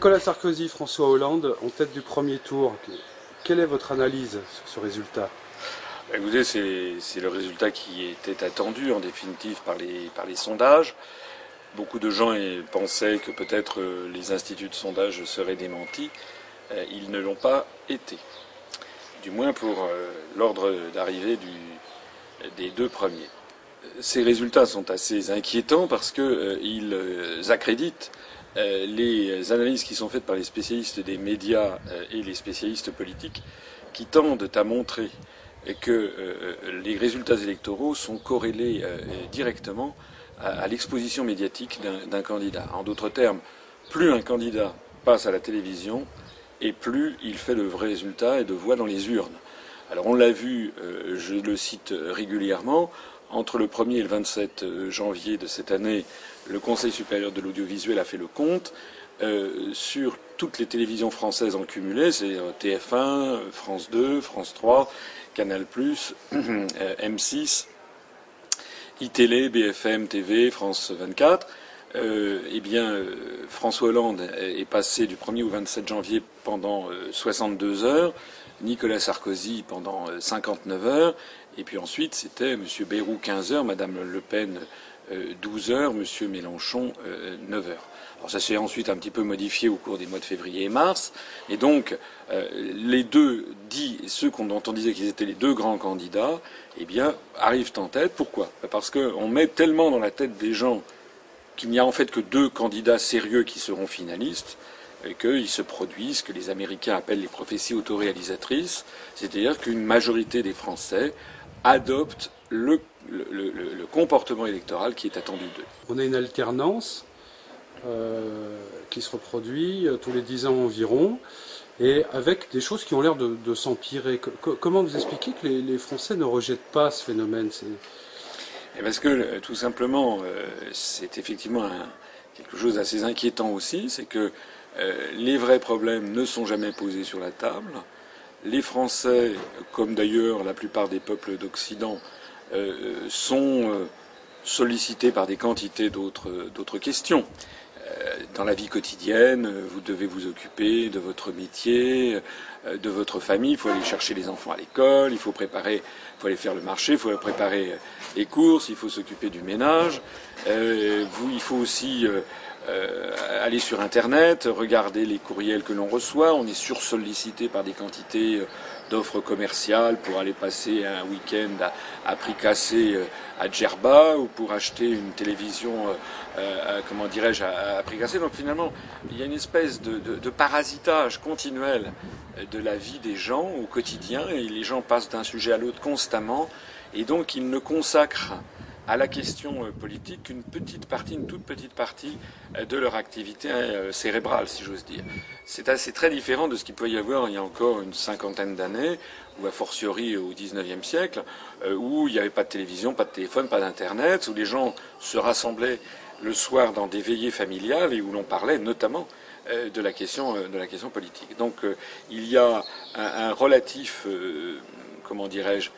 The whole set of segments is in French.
Nicolas Sarkozy, François Hollande, en tête du premier tour. Quelle est votre analyse sur ce résultat? Écoutez, c'est le résultat qui était attendu en définitive par les, par les sondages. Beaucoup de gens pensaient que peut-être euh, les instituts de sondage seraient démentis. Euh, ils ne l'ont pas été. Du moins pour euh, l'ordre d'arrivée des deux premiers. Ces résultats sont assez inquiétants parce qu'ils accréditent les analyses qui sont faites par les spécialistes des médias et les spécialistes politiques qui tendent à montrer que les résultats électoraux sont corrélés directement à, l'exposition médiatique d'un candidat. En d'autres termes, plus un candidat passe à la télévision, et plus il fait de vrais résultats et de voix dans les urnes. Alors on l'a vu, euh, je le cite régulièrement, entre le 1er et le 27 euh, janvier de cette année, le Conseil supérieur de l'audiovisuel a fait le compte. Euh, sur toutes les télévisions françaises en cumulé, c'est TF1, France 2, France 3, Canal+, M6, iTélé, BFM TV, France 24, euh, eh bien, euh, François Hollande est passé du 1er au 27 janvier pendant 62 euh, heures, Nicolas Sarkozy pendant 59 heures, et puis ensuite c'était M. Bayrou 15 heures, Mme Le Pen 12 heures, M. Mélenchon 9 heures. Alors ça s'est ensuite un petit peu modifié au cours des mois de février et mars. Et donc, les deux, dit, ceux dont on disait qu'ils étaient les deux grands candidats, eh bien, arrivent en tête. Pourquoi? Parce qu'on met tellement dans la tête des gens qu'il n'y a en fait que deux candidats sérieux qui seront finalistes, qu'ils se produisent ce que les Américains appellent les prophéties autoréalisatrices, c'est-à-dire qu'une majorité des Français adoptent le, comportement électoral qui est attendu d'eux. On a une alternance euh, qui se reproduit euh, tous les dix ans environ et avec des choses qui ont l'air de, s'empirer. comment vous expliquez que les, Français ne rejettent pas ce phénomène eh, Parce que euh, tout simplement, euh, c'est effectivement quelque chose d'assez inquiétant aussi, c'est que euh, les vrais problèmes ne sont jamais posés sur la table. Les Français, comme d'ailleurs la plupart des peuples d'Occident, sont sollicités par des quantités d'autres questions. Euh, dans la vie quotidienne, vous devez vous occuper de votre métier, euh, de votre famille, il faut aller chercher les enfants à l'école, il faut préparer, il faut aller faire le marché, il faut préparer euh, les courses, il faut s'occuper du ménage, il faut aussi aller sur Internet, regarder les courriels que l'on reçoit, on est sursollicité par des quantités d'offres commerciales pour aller passer un week-end à, prix cassé euh, à Djerba ou pour acheter une télévision, euh, euh, comment dirais-je, à, prix cassé. Donc finalement, il y a une espèce de, de, parasitage continuel de la vie des gens au quotidien et les gens passent d'un sujet à l'autre constamment et donc ils ne consacrent à la question euh, politique qu'une petite partie, une toute petite partie euh, de leur activité euh, cérébrale, si j'ose dire. C'est assez très différent de ce qu'il peut y avoir il y a encore une cinquantaine d'années, ou a fortiori au XIXe siècle, où il n'y avait pas de télévision, pas de téléphone, pas d'internet, où les gens se rassemblaient le soir dans des veillées familiales et où l'on parlait notamment de la question, de la question politique. Donc il y a un relatif, comment dirais-je,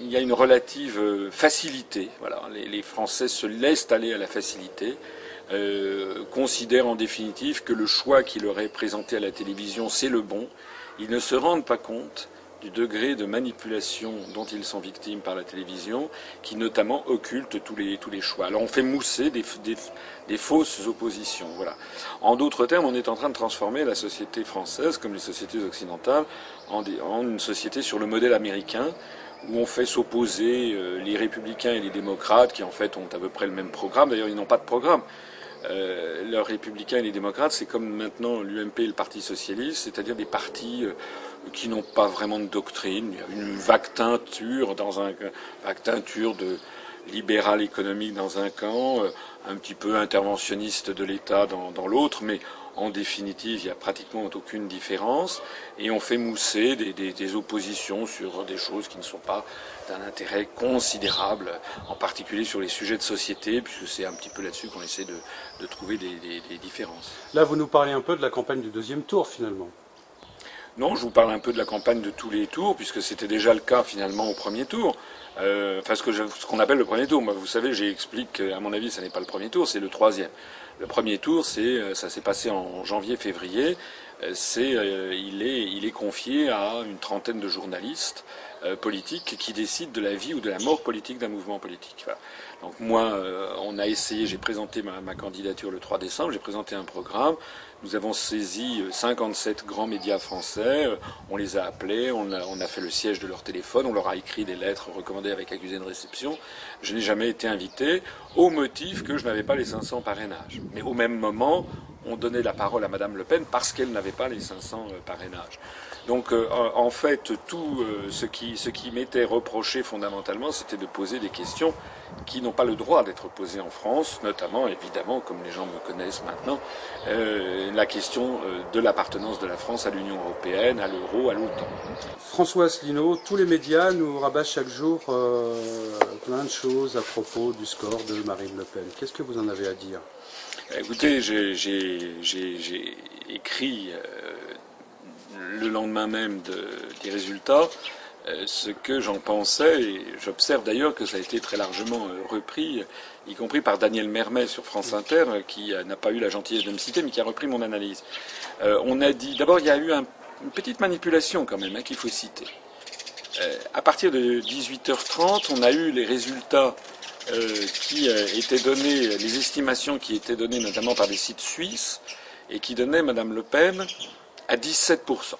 il y a une relative euh, facilité. Voilà, les, Français se laissent aller à la facilité, euh, considèrent en définitive que le choix qui leur est présenté à la télévision, c'est le bon. Ils ne se rendent pas compte du degré de manipulation dont ils sont victimes par la télévision, qui notamment occulte tous les, tous les choix. Alors on fait mousser des, des, fausses oppositions. Voilà. En d'autres termes, on est en train de transformer la société française, comme les sociétés occidentales, en, en une société sur le modèle américain, où on fait s'opposer euh, les républicains et les démocrates, qui en fait ont à peu près le même programme. D'ailleurs, ils n'ont pas de programme. Euh, les républicains et les démocrates, c'est comme maintenant l'UMP et le Parti socialiste, c'est-à-dire des partis euh, qui n'ont pas vraiment de doctrine. Une vague teinture dans un vague teinture de libéral économique dans un camp, un petit peu interventionniste de l'État dans, dans l'autre, mais en définitive, il n'y a pratiquement aucune différence et on fait mousser des, oppositions sur des choses qui ne sont pas d'un intérêt considérable, en particulier sur les sujets de société, puisque c'est un petit peu là-dessus qu'on essaie de, trouver des, différences. Là, vous nous parlez un peu de la campagne du deuxième tour, finalement. Non, je vous parle un peu de la campagne de tous les tours, puisque c'était déjà le cas finalement au premier tour. Euh, enfin, ce qu'on appelle le premier tour. Moi, vous savez, j'explique à mon avis, ce n'est pas le premier tour, c'est le troisième. Le premier tour, c'est, euh, ça s'est passé en janvier-février. Euh, c'est, il est, il est confié à une trentaine de journalistes politiques qui décident de la vie ou de la mort politique d'un mouvement politique. Donc moi, on a essayé, j'ai présenté ma, candidature le 3 décembre, j'ai présenté un programme. Nous avons saisi 57 euh, grands médias français, euh, on les a appelés, on a, fait le siège de leur téléphone, on leur a écrit des lettres recommandées avec accusé de réception. Je n'ai jamais été invité au motif que je n'avais pas les 500 parrainages. Mais au même moment, on donnait la parole à Madame Le Pen parce qu'elle n'avait pas les 500 euh, parrainages. Donc euh, en fait, tout euh, ce qui, ce qui m'était reproché fondamentalement, c'était de poser des questions qui n'ont pas le droit d'être posées en France, notamment, évidemment, comme les gens me connaissent maintenant, la question de l'appartenance de la France à l'Union européenne, à l'euro, à l'OTAN. François Asselineau, tous les médias nous rabattent chaque jour plein de choses à propos du score de Marine Le Pen. Qu'est-ce que vous en avez à dire? Écoutez, j'ai écrit le lendemain même des résultats euh, ce que j'en pensais, et j'observe d'ailleurs que ça a été très largement euh, repris, y compris par Daniel Mermet sur France Inter, euh, qui n'a pas eu la gentillesse de me citer, mais qui a repris mon analyse. on a dit, d'abord, il y a eu une petite manipulation quand même, hein, qu'il faut citer. à partir de 18h30, on a eu les résultats qui étaient donnés, les estimations qui étaient données notamment par des sites suisses, et qui donnaient Madame Le Pen à 17%.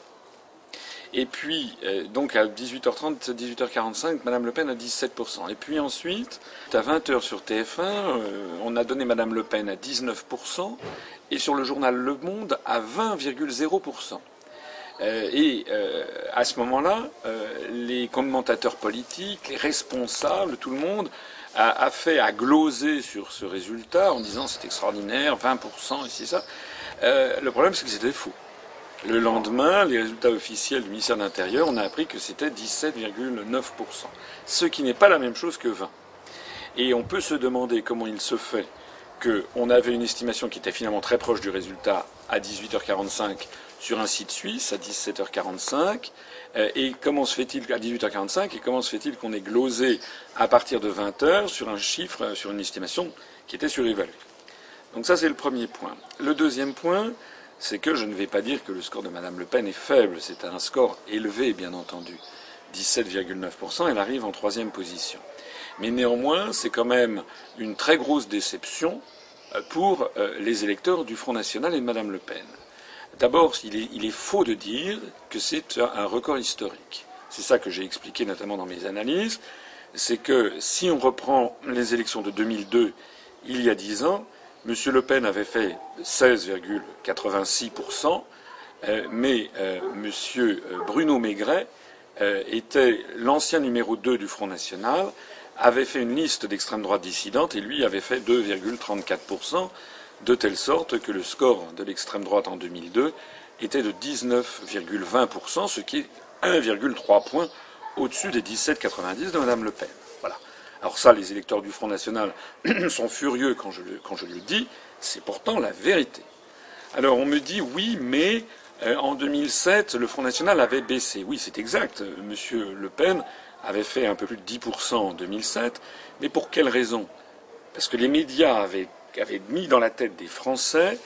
Et puis, euh, donc à 18h30, 18h45, Madame Le Pen à 17%. Et puis ensuite, à 20h sur TF1, euh, on a donné Madame Le Pen à 19%, et sur le journal Le Monde à 20,0%. Euh, et à ce moment-là, les commentateurs politiques, les responsables, tout le monde a, a, fait, à gloser sur ce résultat en disant c'est extraordinaire, 20%, ici ça. le problème, c'est que c'était faux. Le lendemain, les résultats officiels du ministère de l'Intérieur, on a appris que c'était 17,9%, ce qui n'est pas la même chose que 20. Et on peut se demander comment il se fait qu'on avait une estimation qui était finalement très proche du résultat à 18h45 sur un site suisse à 17h45, euh, et comment se fait-il à 18h45 et comment se fait-il qu'on ait glosé à partir de 20h sur un chiffre, sur une estimation qui était surévaluée. Donc ça c'est le premier point. Le deuxième point, c'est que je ne vais pas dire que le score de Madame Le Pen est faible, c'est un score élevé, bien entendu. 17,9%, elle arrive en troisième position. Mais néanmoins, c'est quand même une très grosse déception euh, pour euh, les électeurs du Front National et de Madame Le Pen. D'abord, il il est, faux de dire que c'est un record historique. C'est ça que j'ai expliqué notamment dans mes analyses. C'est que si on reprend les élections de 2002, il y a dix ans, M. Le Pen avait fait 16,86%, euh, mais euh, M. Euh, Bruno Maigret était l'ancien numéro 2 du Front National, avait fait une liste d'extrême droite dissidente et lui avait fait 2,34%, de telle sorte que le score de l'extrême droite en 2002 était de 19,20%, ce qui est 1,3 points au-dessus des 17,90 de Mme Le Pen. Alors ça, les électeurs du Front National sont furieux quand je, le, dis, c'est pourtant la vérité. Alors on me dit oui, mais euh, en 2007, le Front National avait baissé. Oui, c'est exact. Monsieur Le Pen avait fait un peu plus de 10% en 2007. Mais pour quelle raison? Parce que les médias avaient, avaient, mis dans la tête des Français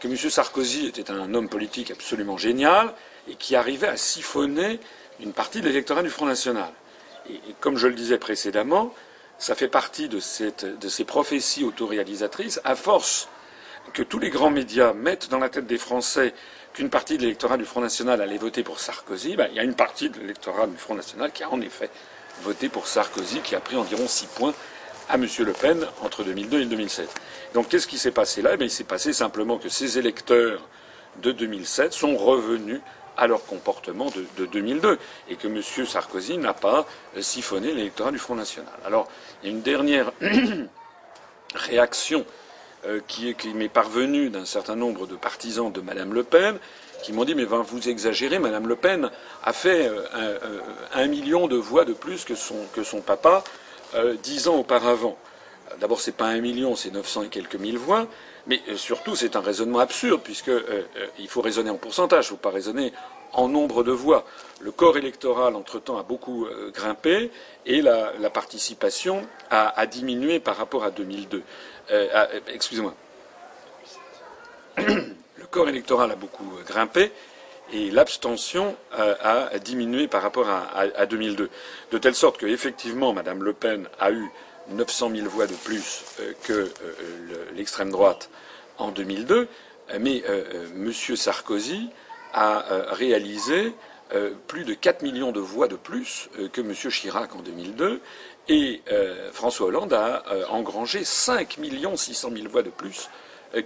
que M. Sarkozy était un homme politique absolument génial et qui arrivait à siphonner une partie de l'électorat du Front National. et comme je le disais précédemment, ça fait partie de, ces prophéties autoréalisatrices, à force que tous les grands médias mettent dans la tête des Français qu'une partie de l'électorat du Front National allait voter pour Sarkozy, ben, il y a une partie de l'électorat du Front National qui a en effet voté pour Sarkozy, qui a pris environ six points à M. Le Pen entre 2002 et 2007. Donc qu'est-ce qui s'est passé là? Eh Il s'est passé simplement que ces électeurs de 2007 sont revenus à leur comportement de, 2002 et que M. Sarkozy n'a pas euh, siphonné l'électorat du Front National. Alors, il y a une dernière réaction euh, qui, m'est parvenue d'un certain nombre de partisans de Mme Le Pen qui m'ont dit mais vous exagérez, Mme Le Pen a fait euh, un, million de voix de plus que son, papa dix ans auparavant. D'abord, c'est pas un million, c'est 900 et quelques mille voix. Mais euh, surtout, c'est un raisonnement absurde, puisqu'il euh, euh, faut raisonner en pourcentage, il ne faut pas raisonner en nombre de voix. Le corps électoral, entre-temps, a beaucoup grimpé et la, participation a, diminué par rapport à 2002. Euh, excusez-moi. Le corps électoral a beaucoup grimpé et l'abstention a, diminué par rapport à, 2002. De telle sorte que, effectivement, Mme Le Pen a eu 900 000 voix de plus que l'extrême droite en 2002, mais M. Sarkozy a réalisé euh, plus de 4 millions de voix de plus euh, que M. Chirac en 2002, et euh, François Hollande a engrangé 5 600 000 voix de plus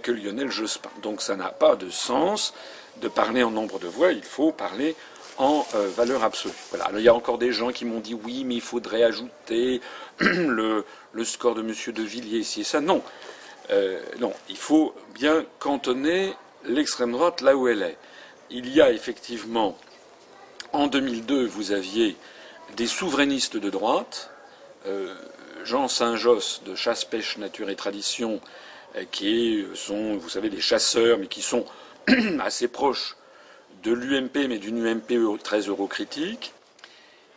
que Lionel Jospin. Donc ça n'a pas de sens de parler en nombre de voix, il faut parler en valeur absolue. Il y a encore des gens qui m'ont dit oui, mais il faudrait ajouter le, score de M. De Villiers ici et ça. Non. non, il faut bien cantonner l'extrême droite là où elle est. Il y a effectivement en 2002, vous aviez des souverainistes de droite, euh, Jean Saint-Josse de Chasse, Pêche, Nature et Tradition, euh, qui sont, vous savez, des chasseurs, mais qui sont assez proches de l'UMP, mais d'une UMP très eurocritique.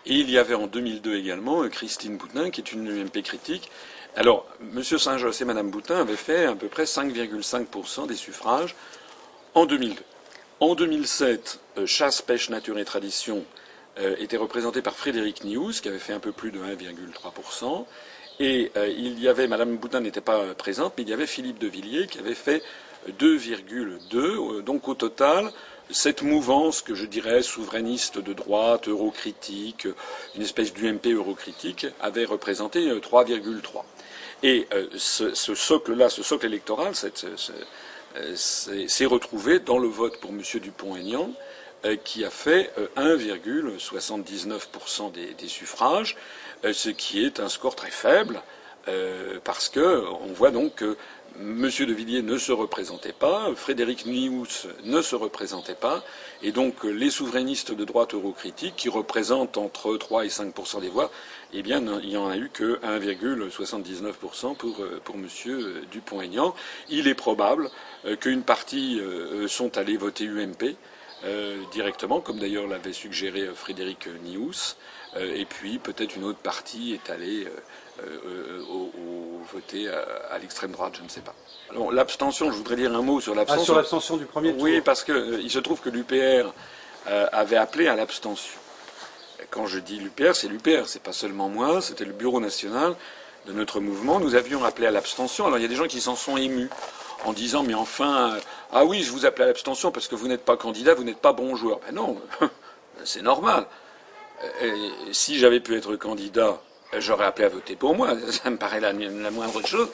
Et il y avait en 2002 également Christine Boutin, qui est une UMP critique. Alors, M. Saint-Josse et Mme Boutin avaient fait à peu près 5,5% des suffrages en 2002. En 2007, euh, Chasse, Pêche, Nature et Tradition euh, était représenté par Frédéric Nious, qui avait fait un peu plus de 1,3%. Et euh, il y avait, Madame Boutin n'était pas présente, mais il y avait Philippe de Villiers qui avait fait 2,2. Donc au total, cette mouvance que je dirais souverainiste de droite, eurocritique, une espèce d'UMP eurocritique, avait représenté 3,3. Et ce, socle-là, ce socle électoral, euh, s'est retrouvé dans le vote pour M. Dupont-Aignan, euh, qui a fait 1,79% euh, des, suffrages, ce qui est un score très faible, parce qu'on voit donc que M. de Villiers ne se représentait pas, Frédéric Nious ne se représentait pas, et donc les souverainistes de droite eurocritique, qui représentent entre 3 et 5% des voix, eh bien, il n'y en a eu que 1,79% pour, pour M. Dupont-Aignan. Il est probable euh, qu'une partie euh, sont allés voter UMP euh, directement, comme d'ailleurs l'avait suggéré Frédéric Nious, et puis peut-être une autre partie est allée à, l'extrême droite, je ne sais pas. l'abstention, je voudrais dire un mot sur ah, l'abstention. sur l'abstention du premier tour. Oui, parce qu'il se trouve que l'UPR avait appelé à l'abstention. Quand je dis l'UPR, c'est l'UPR, c'est pas seulement moi, c'était le bureau national de notre mouvement. Nous avions appelé à l'abstention. Alors il y a des gens qui s'en sont émus en disant mais enfin, ah oui, je vous appelle à l'abstention parce que vous n'êtes pas candidat, vous n'êtes pas bon joueur. Ben non, c'est normal. si j'avais pu être candidat, j'aurais appelé à voter pour moi. Ça me paraît la, moindre chose.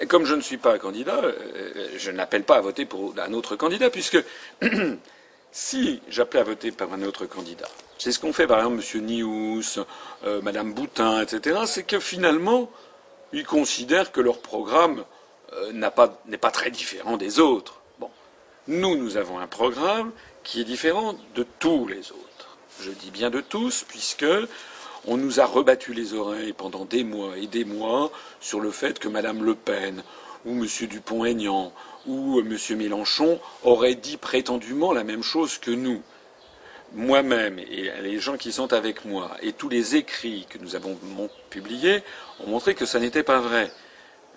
Et comme je ne suis pas candidat, euh, je n'appelle pas à voter pour un autre candidat, puisque si j'appelais à voter pour un autre candidat, c'est ce qu'on fait par exemple M. Nious, euh, Mme Boutin, etc., c'est que finalement, ils considèrent que leur programme euh, n'est pas, très différent des autres. Bon. Nous, nous avons un programme qui est différent de tous les autres. Je dis bien de tous, puisque on nous a rebattu les oreilles pendant des mois et des mois sur le fait que Mme Le Pen ou M. Dupont-Aignan ou M. Mélenchon auraient dit prétendument la même chose que nous. Moi-même et les gens qui sont avec moi et tous les écrits que nous avons publiés ont montré que ça n'était pas vrai.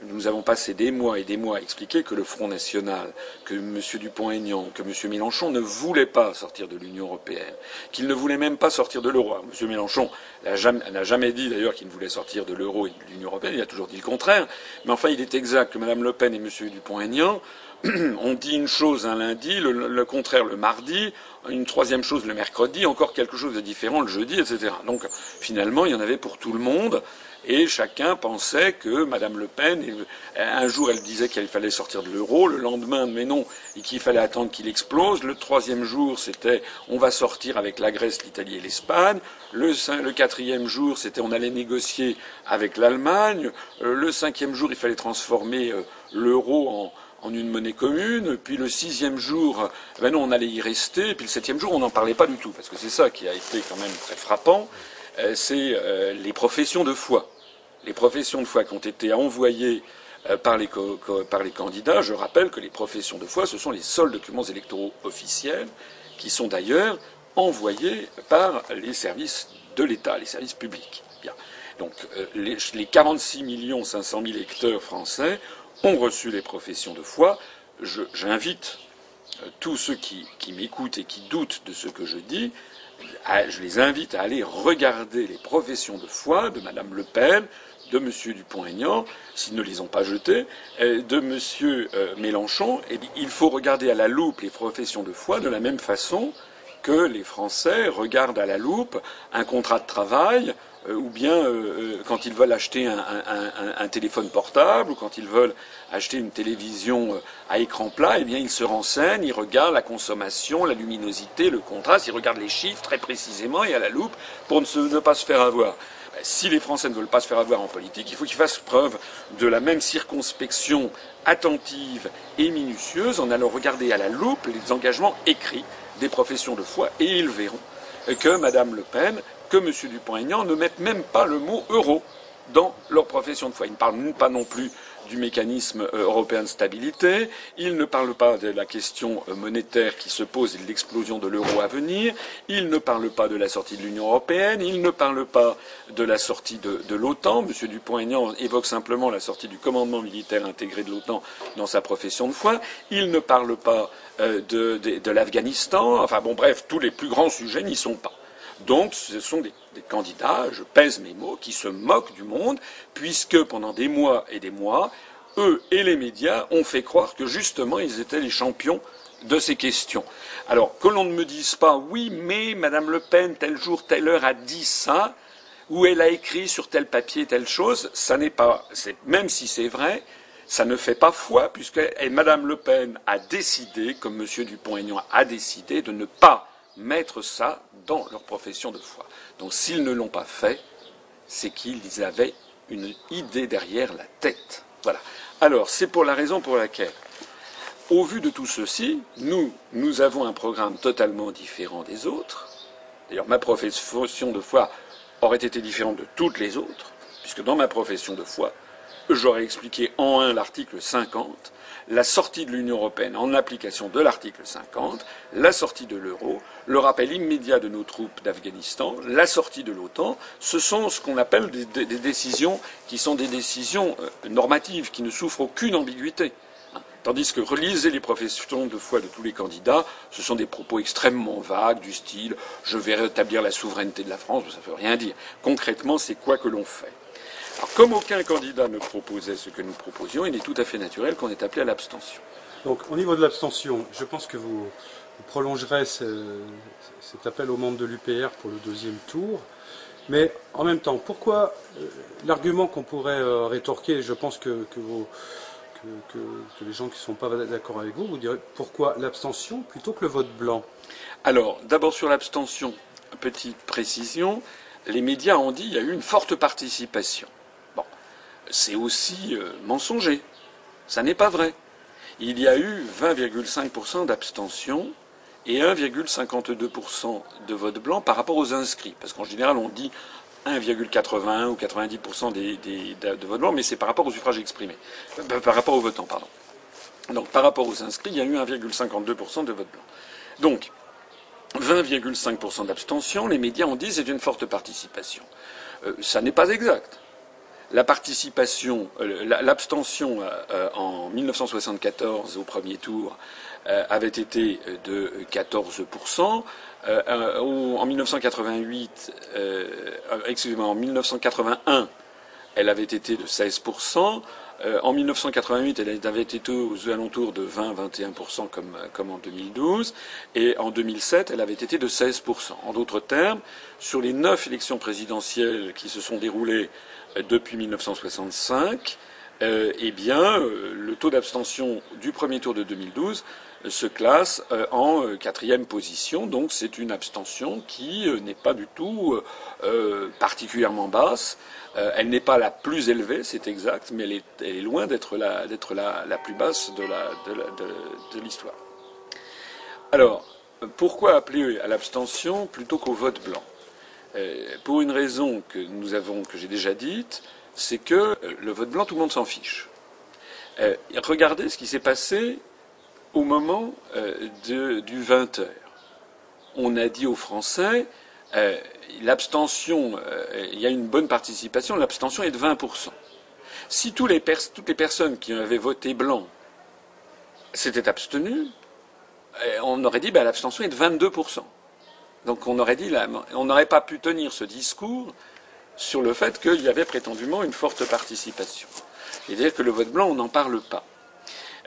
Nous avons passé des mois et des mois à expliquer que le Front National, que M. Dupont-Aignan, que M. Mélenchon ne voulaient pas sortir de l'Union européenne, qu'il ne voulait même pas sortir de l'euro. M. Mélenchon n'a jamais, jamais, dit d'ailleurs qu'il ne voulait sortir de l'euro et de l'Union européenne, il a toujours dit le contraire. Mais enfin, il est exact que Mme Le Pen et M. Dupont-Aignan ont dit une chose un lundi, le, contraire le mardi, une troisième chose le mercredi, encore quelque chose de différent le jeudi, etc. Donc finalement, il y en avait pour tout le monde et chacun pensait que Madame Le Pen, un jour elle disait qu'il fallait sortir de l'euro, le lendemain, mais non, et qu'il fallait attendre qu'il explose. Le troisième jour, c'était on va sortir avec la Grèce, l'Italie et l'Espagne. Le, quatrième jour, c'était on allait négocier avec l'Allemagne. Euh, le cinquième jour, il fallait transformer euh, l'euro en, en une monnaie commune, puis le sixième jour, ben non, on allait y rester, puis le septième jour, on n'en parlait pas du tout, parce que c'est ça qui a été quand même très frappant, euh, c'est euh, les professions de foi. Les professions de foi qui ont été envoyées euh, par les, candidats, je rappelle que les professions de foi, ce sont les seuls documents électoraux officiels, qui sont d'ailleurs envoyés par les services de l'État, les services publics. Donc les, les 46 millions 500 000 lecteurs français ont reçu les professions de foi. J'invite tous ceux qui, m'écoutent et qui doutent de ce que je dis, je les invite à aller regarder les professions de foi de Madame Le Pen, de M. Dupont-Aignan, s'ils ne les ont pas jetées, de M. Euh, Mélenchon. Et il faut regarder à la loupe les professions de foi de la même façon que les Français regardent à la loupe un contrat de travail, euh, ou bien euh, euh, quand ils veulent acheter un, téléphone portable, ou quand ils veulent acheter une télévision à écran plat, eh bien ils se renseignent, ils regardent la consommation, la luminosité, le contraste, ils regardent les chiffres très précisément et à la loupe pour ne, ne pas se faire avoir. Ben, si les Français ne veulent pas se faire avoir en politique, il faut qu'ils fassent preuve de la même circonspection attentive et minutieuse en allant regarder à la loupe les engagements écrits des professions de foi et ils verront que Mme Le Pen que M. Dupont-Aignan ne mettent même pas le mot euro dans leur profession de foi. Ils ne parlent pas non plus du mécanisme euh, européen de stabilité, ils ne parlent pas de la question euh, monétaire qui se pose et de l'explosion de l'euro à venir, ils ne parlent pas de la sortie de l'Union européenne, ils ne parlent pas de la sortie de, l'OTAN. M. Dupont-Aignan évoque simplement la sortie du commandement militaire intégré de l'OTAN dans sa profession de foi. Il ne parle pas euh, de l'Afghanistan. Enfin bon, bref, tous les plus grands sujets n'y sont pas. Donc ce sont des, candidats, je pèse mes mots, qui se moquent du monde, puisque pendant des mois et des mois, eux et les médias ont fait croire que justement ils étaient les champions de ces questions. Alors que l'on ne me dise pas oui, mais Madame Le Pen, tel jour, telle heure a dit ça, ou elle a écrit sur tel papier telle chose, ça n'est pas, même si c'est vrai, ça ne fait pas foi, puisque Madame Le Pen a décidé, comme M. Dupont-Aignan a décidé, de ne pas mettre ça dans leur profession de foi. Donc s'ils ne l'ont pas fait, c'est qu'ils avaient une idée derrière la tête. Voilà. Alors, c'est pour la raison pour laquelle, au vu de tout ceci, nous, nous avons un programme totalement différent des autres. D'ailleurs, ma profession de foi aurait été différente de toutes les autres, puisque dans ma profession de foi, j'aurais expliqué en un l'article 50, la sortie de l'Union européenne en application de l'article 50, la sortie de l'euro, le rappel immédiat de nos troupes d'Afghanistan, la sortie de l'OTAN, ce sont ce qu'on appelle des, décisions qui sont des décisions euh, normatives, qui ne souffrent aucune ambiguïté. Tandis que relisez les professions de foi de tous les candidats, ce sont des propos extrêmement vagues, du style je vais rétablir la souveraineté de la France, ça ne veut rien dire. Concrètement, c'est quoi que l'on fait alors, comme aucun candidat ne proposait ce que nous proposions, il est tout à fait naturel qu'on ait appelé à l'abstention. Donc, au niveau de l'abstention, je pense que vous, vous prolongerez ce, cet appel aux membres de l'UPR pour le deuxième tour. Mais en même temps, pourquoi euh, l'argument qu'on pourrait euh, rétorquer, je pense que, que, vos, que, que, les gens qui ne sont pas d'accord avec vous, vous direz pourquoi l'abstention plutôt que le vote blanc? Alors, d'abord sur l'abstention, petite précision, les médias ont dit qu'il y a eu une forte participation c'est aussi euh, mensonger. Ça n'est pas vrai. Il y a eu 20,5% d'abstention et 1,52% de vote blanc par rapport aux inscrits. Parce qu'en général, on dit 1,81 ou 90% des, des, de vote blanc, mais c'est par rapport aux suffrages exprimés. Euh, par rapport aux votants, pardon. Donc par rapport aux inscrits, il y a eu 1,52% de vote blanc. Donc, 20,5% d'abstention, les médias ont dit c'est une forte participation. Euh, ça n'est pas exact la participation, euh, l'abstention euh, en 1974 au premier tour euh, avait été de 14%. en 1988, excusez-moi, en 1981, elle avait été de 16%. En 1988, elle avait été aux alentours de 20-21% comme, comme en 2012. Et en 2007, elle avait été de 16%. En d'autres termes, sur les neuf élections présidentielles qui se sont déroulées depuis 1965, euh, eh bien, euh, le taux d'abstention du premier tour de 2012 euh, se classe en quatrième position. Donc, c'est une abstention qui n'est pas du tout particulièrement basse. elle n'est pas la plus élevée, c'est exact, mais elle est, loin d'être la, la, plus basse de l'histoire. Alors, pourquoi appeler à l'abstention plutôt qu'au vote blanc? Euh, pour une raison que nous avons, que j'ai déjà dite, c'est que euh, le vote blanc, tout le monde s'en fiche. Euh, regardez ce qui s'est passé au moment du 20 heures. on a dit aux Français, euh, l'abstention, euh, il y a une bonne participation, l'abstention est de 20%. Si toutes les personnes qui avaient voté blanc s'étaient abstenues, euh, on aurait dit ben, l'abstention est de 22%. Donc on aurait dit, on n'aurait pas pu tenir ce discours sur le fait qu'il y avait prétendument une forte participation. C'est-à-dire que le vote blanc, on n'en parle pas.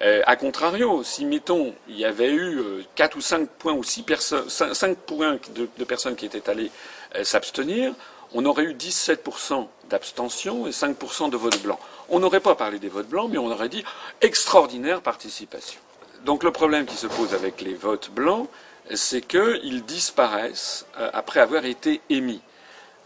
Euh, a contrario, si mettons il y avait eu euh, quatre ou cinq points ou cinq points de, personnes qui étaient allées euh, s'abstenir, on aurait eu 17% d'abstention et 5% de vote blanc. On n'aurait pas parlé des votes blancs, mais on aurait dit extraordinaire participation. Donc le problème qui se pose avec les votes blancs, c'est qu'ils disparaissent après avoir été émis.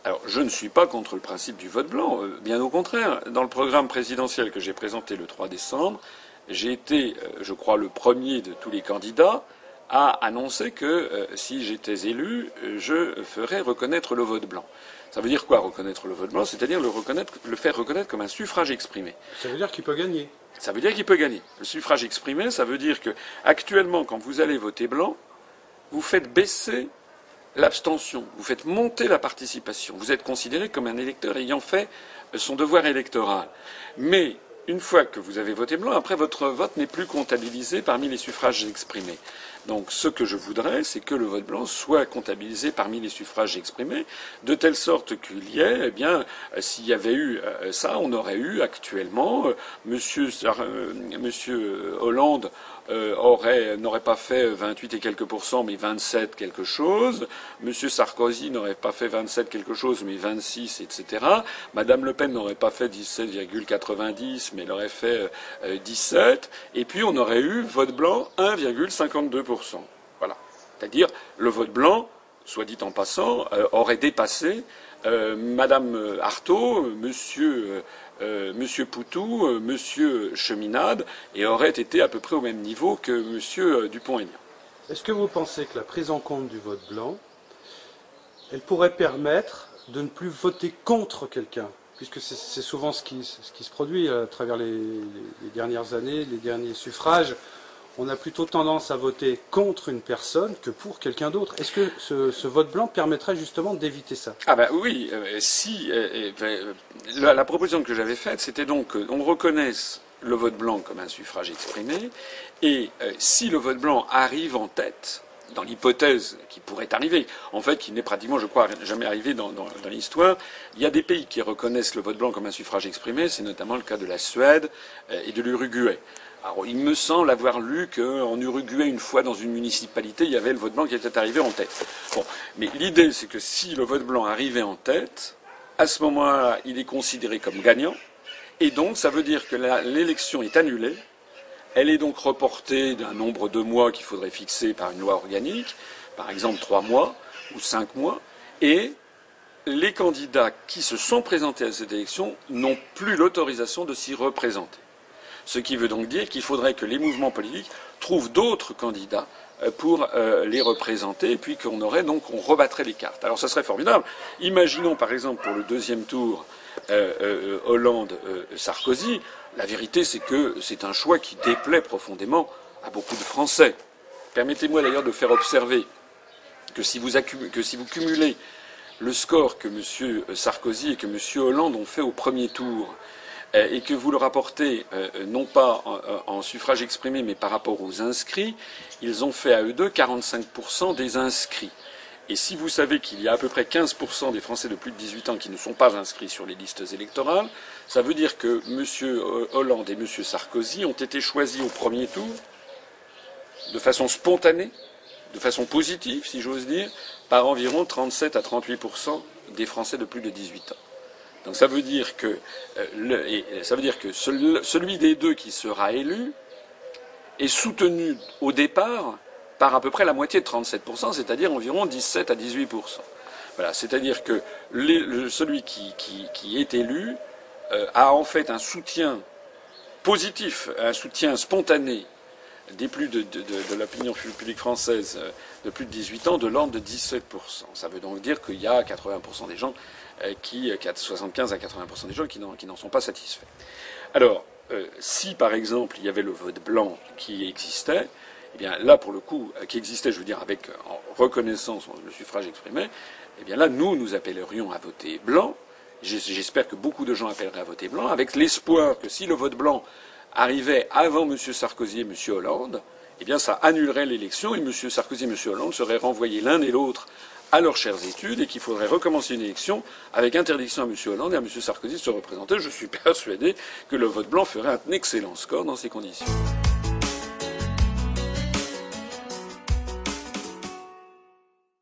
Alors, je ne suis pas contre le principe du vote blanc, bien au contraire. Dans le programme présidentiel que j'ai présenté le 3 décembre, j'ai été, euh, je crois, le premier de tous les candidats à annoncer que euh, si j'étais élu, je ferais reconnaître le vote blanc. Ça veut dire quoi reconnaître le vote blanc? C'est-à-dire le, le faire reconnaître comme un suffrage exprimé. Ça veut dire qu'il peut gagner. Ça veut dire qu'il peut gagner. Le suffrage exprimé, ça veut dire que actuellement, quand vous allez voter blanc, vous faites baisser l'abstention, vous faites monter la participation. Vous êtes considéré comme un électeur ayant fait son devoir électoral. Mais une fois que vous avez voté blanc, après votre vote n'est plus comptabilisé parmi les suffrages exprimés. Donc ce que je voudrais, c'est que le vote blanc soit comptabilisé parmi les suffrages exprimés, de telle sorte qu'il y ait, eh bien, euh, s'il y avait eu euh, ça, on aurait eu actuellement euh, Monsieur, Hollande aurait n'aurait pas fait 28 et quelques pourcents, mais 27 quelque chose. Monsieur Sarkozy n'aurait pas fait 27 quelque chose, mais 26, etc. Madame Le Pen n'aurait pas fait 17,90, mais elle aurait fait 17. Et puis on aurait eu vote blanc 1,52%. Voilà. C'est-à-dire le vote blanc, soit dit en passant, euh, aurait dépassé euh, Madame Artaud, Monsieur, euh, Monsieur Poutou, Monsieur Cheminade, et aurait été à peu près au même niveau que Monsieur Dupont-Aignan. Est-ce que vous pensez que la prise en compte du vote blanc, elle pourrait permettre de ne plus voter contre quelqu'un? Puisque c'est souvent ce qui, se produit à travers les dernières années, les derniers suffrages on a plutôt tendance à voter contre une personne que pour quelqu'un d'autre. Est-ce que ce, vote blanc permettrait justement d'éviter ça? Ah ben oui, euh, si euh, euh, la, proposition que j'avais faite, c'était donc qu'on reconnaisse le vote blanc comme un suffrage exprimé, et si le vote blanc arrive en tête, dans l'hypothèse qui pourrait arriver, en fait, qui n'est pratiquement, je crois, jamais arrivé dans l'histoire, il y a des pays qui reconnaissent le vote blanc comme un suffrage exprimé, c'est notamment le cas de la Suède et de l'Uruguay. Il me semble avoir lu qu'en Uruguay, une fois dans une municipalité, il y avait le vote blanc qui était arrivé en tête. Bon, mais l'idée, c'est que si le vote blanc arrivait en tête, à ce moment-là, il est considéré comme gagnant, et donc ça veut dire que l'élection est annulée. Elle est donc reportée d'un nombre de mois qu'il faudrait fixer par une loi organique, par exemple trois mois ou cinq mois, et les candidats qui se sont présentés à cette élection n'ont plus l'autorisation de s'y représenter. Ce qui veut donc dire qu'il faudrait que les mouvements politiques trouvent d'autres candidats euh, pour euh, les représenter, et puis qu'on aurait donc on rebattrait les cartes. Alors ça serait formidable. Imaginons par exemple pour le deuxième tour euh, Hollande-Sarkozy. La vérité, c'est que c'est un choix qui déplaît profondément à beaucoup de Français. Permettez-moi d'ailleurs de faire observer que si, vous que si vous cumulez le score que M. Sarkozy et que M. Hollande ont fait au premier tour et que vous le rapportez euh, non pas en, suffrage exprimé mais par rapport aux inscrits, ils ont fait à eux deux 45% des inscrits. Et si vous savez qu'il y a à peu près 15% des Français de plus de 18 ans qui ne sont pas inscrits sur les listes électorales, ça veut dire que M. Hollande et M. Sarkozy ont été choisis au premier tour de façon spontanée, de façon positive, si j'ose dire, par environ 37 à 38% des Français de plus de 18 ans. Donc ça veut dire que, celui des deux qui sera élu est soutenu au départ par à peu près la moitié de 37%, c'est-à-dire environ 17 à 18%. Voilà, c'est-à-dire que celui qui, est élu euh, a en fait un soutien positif, un soutien spontané des plus de, l'opinion publique française euh, de plus de 18 ans de l'ordre de 17%. Ça veut donc dire qu'il y a 80% des gens euh, qui, 75 euh, à 80% des gens qui n'en sont pas satisfaits. Alors, euh, si par exemple il y avait le vote blanc qui existait, eh bien là, pour le coup, qui existait, je veux dire, avec en reconnaissance le suffrage exprimé, eh bien là, nous, nous appellerions à voter blanc. J'espère que beaucoup de gens appelleraient à voter blanc, avec l'espoir que si le vote blanc arrivait avant M. Sarkozy et M. Hollande, eh bien ça annulerait l'élection et M. Sarkozy et M. Hollande seraient renvoyés l'un et l'autre à leurs chères études et qu'il faudrait recommencer une élection avec interdiction à M. Hollande et à M. Sarkozy de se représenter. Je suis persuadé que le vote blanc ferait un excellent score dans ces conditions.